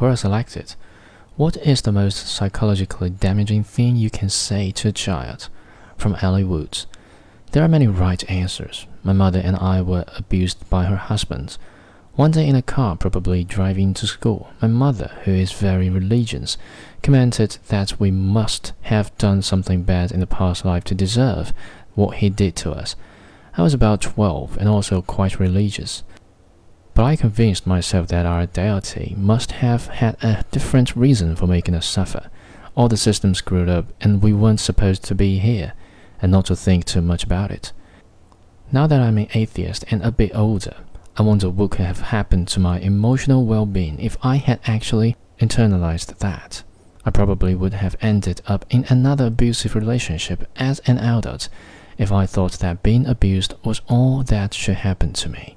Quora selected. What is the most psychologically damaging thing you can say to a child? From Ellie Woods. There are many right answers. My mother and I were abused by her husband. One day in a car, probably driving to school, my mother, who is very religious, commented that we must have done something bad in the past life to deserve what he did to us. I was about 12 and also quite religious. But I convinced myself that our deity must have had a different reason for making us suffer. All the systems screwed up, and we weren't supposed to be here, and not to think too much about it. Now that I'm an atheist and a bit older, I wonder what could have happened to my emotional well being if I had actually internalized that. I probably would have ended up in another abusive relationship as an adult if I thought that being abused was all that should happen to me.